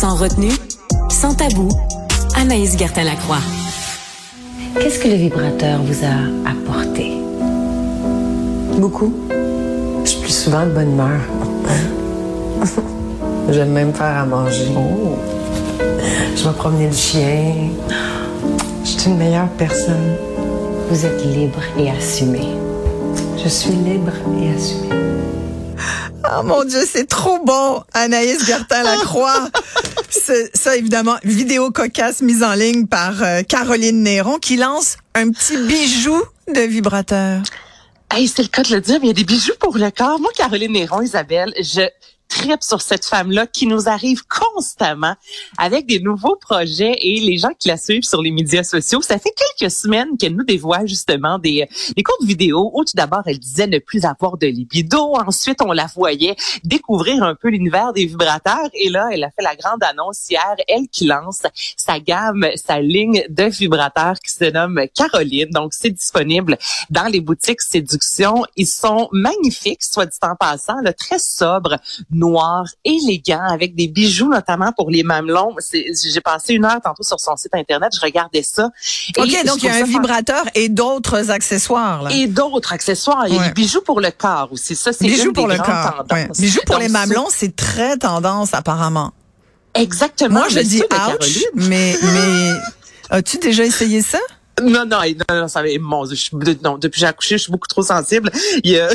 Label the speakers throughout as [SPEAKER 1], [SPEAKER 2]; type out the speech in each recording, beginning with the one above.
[SPEAKER 1] Sans retenue, sans tabou, Anaïs Gertin-Lacroix.
[SPEAKER 2] Qu'est-ce que le vibrateur vous a apporté?
[SPEAKER 3] Beaucoup. Je suis plus souvent de bonne humeur. J'aime même faire à manger. Je vais promener le chien. Je suis une meilleure personne.
[SPEAKER 2] Vous êtes libre et assumé.
[SPEAKER 3] Je suis libre et assumée.
[SPEAKER 4] Oh mon Dieu, c'est trop bon, Anaïs Gertin-Lacroix. C'est- ça, évidemment, vidéo cocasse mise en ligne par euh, Caroline Néron qui lance un petit bijou de vibrateur.
[SPEAKER 5] Hey, c'est le cas de le dire, mais il y a des bijoux pour le corps. Moi, Caroline Néron, Isabelle, je sur cette femme-là qui nous arrive constamment avec des nouveaux projets et les gens qui la suivent sur les médias sociaux. Ça fait quelques semaines qu'elle nous dévoile justement des, des courtes vidéos où tout d'abord elle disait ne plus avoir de libido. Ensuite, on la voyait découvrir un peu l'univers des vibrateurs et là, elle a fait la grande annonce hier, elle qui lance sa gamme, sa ligne de vibrateurs qui se nomme Caroline. Donc, c'est disponible dans les boutiques séduction. Ils sont magnifiques, soit dit en passant, là, très sobres, noirs, élégants, avec des bijoux notamment pour les mamelons. J'ai passé une heure tantôt sur son site internet, je regardais ça.
[SPEAKER 4] OK, donc il y a un vibrateur et d'autres accessoires. Là.
[SPEAKER 5] et d'autres accessoires. Il y a
[SPEAKER 4] Ouais.
[SPEAKER 5] des bijoux pour le corps aussi. Ça, c'est
[SPEAKER 4] Bijoux
[SPEAKER 5] une
[SPEAKER 4] pour
[SPEAKER 5] des
[SPEAKER 4] le corps. ouais. Bijoux pour
[SPEAKER 5] Donc,
[SPEAKER 4] les mamelons, c'est très tendance apparemment.
[SPEAKER 5] Exactement.
[SPEAKER 4] Moi, je dis ouch, mais, mais as-tu déjà essayé ça?
[SPEAKER 5] Non, non, non, non, ça mon Dieu, je non, depuis j'ai accouché, je suis beaucoup trop sensible. Il y a-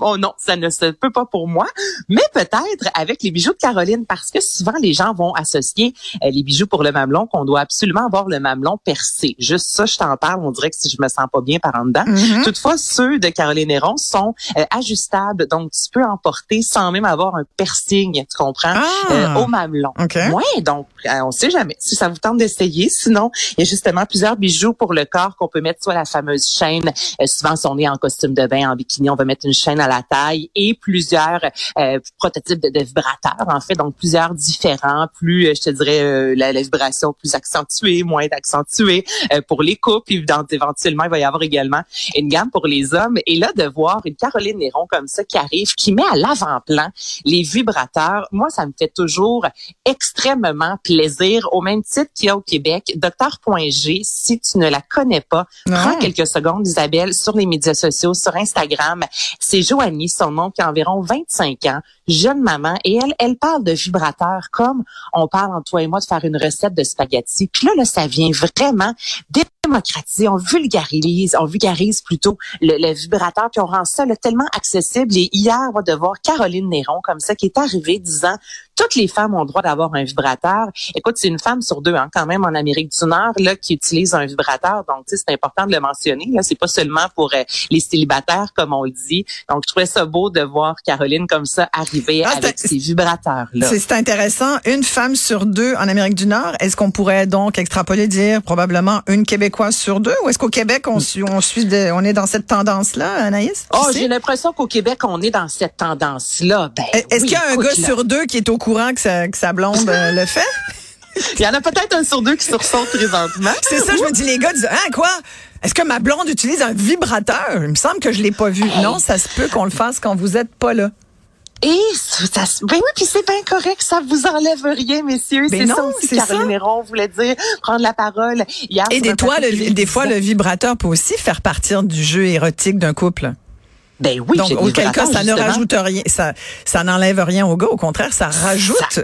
[SPEAKER 5] oh non, ça ne se peut pas pour moi. Mais peut-être avec les bijoux de Caroline, parce que souvent les gens vont associer euh, les bijoux pour le mamelon qu'on doit absolument avoir le mamelon percé. Juste ça, je t'en parle, on dirait que si je me sens pas bien par en dedans.
[SPEAKER 4] Mhm.
[SPEAKER 5] Toutefois, ceux de Caroline Héron sont euh, ajustables, donc tu peux en porter sans même avoir un piercing, tu comprends,
[SPEAKER 4] Ah.
[SPEAKER 5] euh, au mamelon.
[SPEAKER 4] OK.
[SPEAKER 5] Ouais, donc on sait jamais si ça vous tente d'essayer. Sinon, il y a justement plusieurs bijoux pour le corps qu'on peut mettre soit la fameuse chaîne. souvent, si on est en costume de bain, en bikini, on va mettre une chaîne à la taille et plusieurs euh, prototypes de, de vibrateurs. En fait, donc plusieurs différents, plus euh, je te dirais euh, la, la vibration plus accentuée, moins accentuée euh, pour les couples. Évidemment, éventuellement, il va y avoir également une gamme pour les hommes. Et là, de voir une Caroline Néron comme ça qui arrive, qui met à l'avant-plan les vibrateurs, moi, ça me fait toujours extrêmement plaisir. Au même titre qu'il y a au Québec, Docteur.g, si tu ne la connais pas, prends quelques secondes, Isabelle, sur les médias sociaux, sur Instagram. C'est Joanie, son nom, qui a environ 25 ans, jeune maman, et elle, elle parle de vibrateurs comme on parle entre toi et moi de faire une recette de spaghetti. Puis là, là, ça vient vraiment démocratiser, on vulgarise, on vulgarise plutôt le, vibrateur, puis on rend ça tellement accessible. Et hier, on va de voir Caroline Néron comme ça, qui est arrivée disant toutes les femmes ont le droit d'avoir un vibrateur. Écoute, c'est une femme sur deux, hein, quand même, en Amérique du Nord, là, qui utilise un vibrateur. Donc, tu sais, c'est important de le mentionner. Là, c'est pas seulement pour euh, les célibataires, comme on le dit. Donc, je trouvais ça beau de voir Caroline comme ça arriver
[SPEAKER 4] Ah,
[SPEAKER 5] avec ses vibrateurs-là.
[SPEAKER 4] C'est intéressant. Une femme sur deux en Amérique du Nord. Est-ce qu'on pourrait donc extrapoler dire probablement une Québécoise sur deux? Ou est-ce qu'au Québec, on, suit, on, suit de- on est dans cette tendance-là, Anaïs?
[SPEAKER 5] Oh, j'ai l'impression qu'au Québec, on est dans cette tendance-là. Ben,
[SPEAKER 4] Est-ce
[SPEAKER 5] oui,
[SPEAKER 4] qu'il y a un gars
[SPEAKER 5] là.
[SPEAKER 4] sur deux qui est au courant que sa, que sa blonde euh, le fait?
[SPEAKER 5] Il y en a peut-être un sur deux qui sursaute présentement.
[SPEAKER 4] C'est ça, je me dis, les gars disent, hein, quoi? Est-ce que ma blonde utilise un vibrateur? Il me semble que je l'ai pas vu. Non, ça se peut qu'on le fasse quand vous êtes pas là.
[SPEAKER 5] Et ça, se- ben oui, puis c'est bien correct, ça vous enlève rien, messieurs.
[SPEAKER 4] Ben
[SPEAKER 5] C'est ça aussi
[SPEAKER 4] c'est
[SPEAKER 5] Caroline
[SPEAKER 4] ça.
[SPEAKER 5] Héron voulait dire, prendre la parole hier.
[SPEAKER 4] Et des, le, des fois, le vibrateur peut aussi faire partir du jeu érotique d'un couple.
[SPEAKER 5] Ben oui,
[SPEAKER 4] Donc, auquel cas, ça ne rajoute rien, ça, ça n'enlève rien au gars. Au contraire, ça rajoute.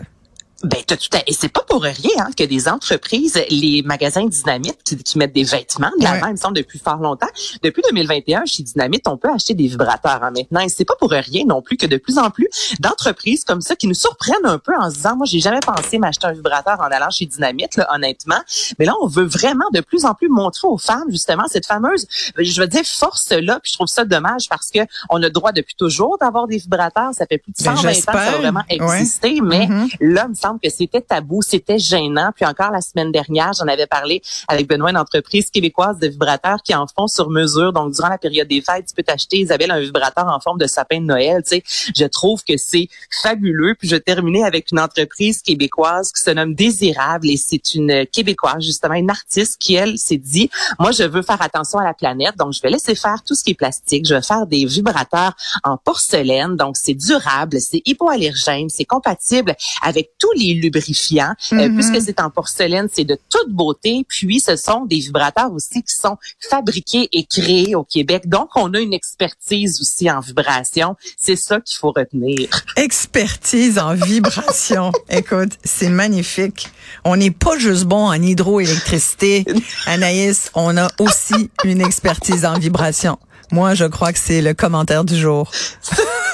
[SPEAKER 5] Ben, t'as tout à... Et c'est pas pour rien hein, que des entreprises, les magasins Dynamite qui, qui mettent des vêtements de l'avant,
[SPEAKER 4] Ouais.
[SPEAKER 5] il me semble, depuis fort longtemps. Depuis 2021, chez Dynamite, on peut acheter des vibrateurs hein, maintenant. Et c'est pas pour rien non plus que de plus en plus d'entreprises comme ça qui nous surprennent un peu en se disant, moi, j'ai jamais pensé m'acheter un vibrateur en allant chez Dynamite, là, honnêtement. Mais là, on veut vraiment de plus en plus montrer aux femmes, justement, cette fameuse, je veux dire, force-là. Puis je trouve ça dommage parce que on a le droit depuis toujours d'avoir des vibrateurs. Ça fait plus de
[SPEAKER 4] Ben,
[SPEAKER 5] 120 ans que ça a vraiment
[SPEAKER 4] Ouais.
[SPEAKER 5] existé. Mais
[SPEAKER 4] Mhm.
[SPEAKER 5] Là, il me que c'était tabou, c'était gênant. Puis encore la semaine dernière, j'en avais parlé avec Benoît, une entreprise québécoise de vibrateurs qui en font sur mesure. Donc, durant la période des fêtes, tu peux t'acheter, Isabelle, un vibrateur en forme de sapin de Noël. Tu sais, je trouve que c'est fabuleux. Puis, je terminer avec une entreprise québécoise qui se nomme Désirable et c'est une québécoise, justement, une artiste qui, elle, s'est dit, moi, je veux faire attention à la planète. Donc, je vais laisser faire tout ce qui est plastique. Je vais faire des vibrateurs en porcelaine. Donc, c'est durable, c'est hypoallergène, c'est compatible avec tous les lubrifiants. Euh, puisque c'est en porcelaine, c'est de toute beauté. Puis, ce sont des vibrateurs aussi qui sont fabriqués et créés au Québec. Donc, on a une expertise aussi en vibration. C'est ça qu'il faut retenir.
[SPEAKER 4] Expertise en vibration. Écoute, c'est magnifique. On n'est pas juste bon en hydroélectricité. Anaïs, on a aussi une expertise en vibration. Moi, je crois que c'est le commentaire du jour.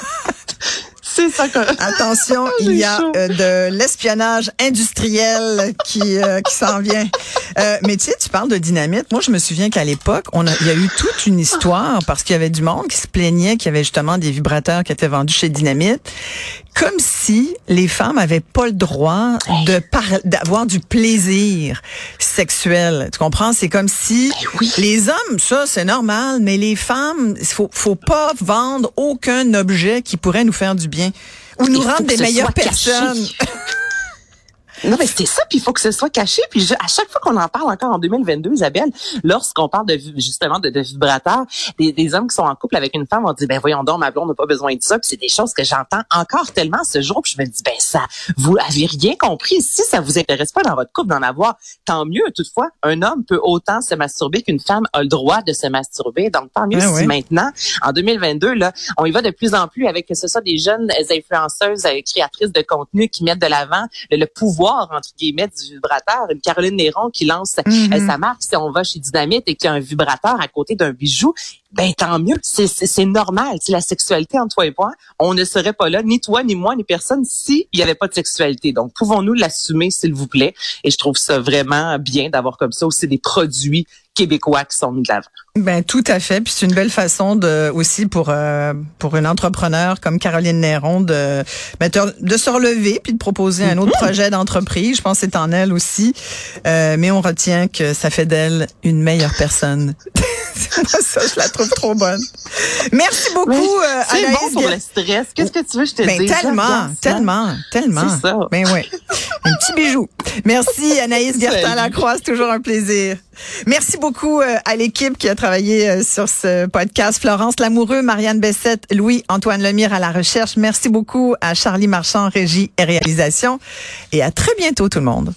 [SPEAKER 5] C'est ça.
[SPEAKER 4] Attention, il y a euh, de l'espionnage industriel qui euh, qui s'en vient. Euh, mais tu sais, tu parles de dynamite. Moi, je me souviens qu'à l'époque, on a, il y a eu toute une histoire parce qu'il y avait du monde qui se plaignait qu'il y avait justement des vibrateurs qui étaient vendus chez Dynamite, comme si les femmes avaient pas le droit de d'avoir du plaisir sexuel. Tu comprends? C'est comme si
[SPEAKER 5] Ben
[SPEAKER 4] les hommes, ça c'est normal, mais les femmes, faut faut pas vendre aucun objet qui pourrait nous faire du bien ou nous rendre des meilleures personnes.
[SPEAKER 5] Non, mais c'est ça, puis il faut que ce soit caché. Puis je- à chaque fois qu'on en parle encore en 2022, Isabelle, lorsqu'on parle de justement de, de vibrateurs, des, des hommes qui sont en couple avec une femme, on dit ben voyons donc, ma blonde n'a pas besoin de ça. Puis c'est des choses que j'entends encore tellement ce jour. Puis je me dis ben ça, vous avez rien compris. Si ça vous intéresse pas dans votre couple d'en avoir, tant mieux. Toutefois, un homme peut autant se masturber qu'une femme a le droit de se masturber. Donc tant mieux
[SPEAKER 4] Ah
[SPEAKER 5] si maintenant, en 2022, là, on y va de plus en plus avec que ce soit des jeunes influenceuses, euh, créatrices de contenu qui mettent de l'avant le, le pouvoir entre guillemets du vibrateur. Une Caroline Néron qui lance
[SPEAKER 4] Mhm.
[SPEAKER 5] euh, sa marque si on va chez Dynamite et qu'il y a un vibrateur à côté d'un bijou. Ben tant mieux, c'est normal. C'est la sexualité entre toi et moi. On ne serait pas là, ni toi, ni moi, ni personne, si il n'y avait pas de sexualité. Donc pouvons-nous l'assumer, s'il vous plaît? Et je trouve ça vraiment bien d'avoir comme ça aussi des produits québécois qui sont mis de l'avant.
[SPEAKER 4] Ben tout à fait, puis c'est une belle façon de aussi pour euh, pour une entrepreneur comme Caroline Néron de ben, de, se relever puis de proposer un autre projet d'entreprise. Je pense que c'est en elle aussi, Euh, mais on retient que ça fait d'elle une meilleure personne. Ça, je la trouve trop bonne. Merci beaucoup, euh,
[SPEAKER 5] C'est
[SPEAKER 4] Anaïs
[SPEAKER 5] bon pour le stress. Qu'est-ce que tu veux que je te
[SPEAKER 4] Ben,
[SPEAKER 5] dise?
[SPEAKER 4] tellement, tellement, tellement.
[SPEAKER 5] C'est ça.
[SPEAKER 4] Ben ouais. Un petit bijou. Merci Anaïs. Gertin-Lacroix, c'est toujours un plaisir. Merci beaucoup euh, à l'équipe qui a travaillé euh, sur ce podcast. Florence Lamoureux, Marianne Bessette, Louis-Antoine Lemire à la recherche. Merci beaucoup à Charlie Marchand, régie et réalisation. Et à très bientôt tout le monde.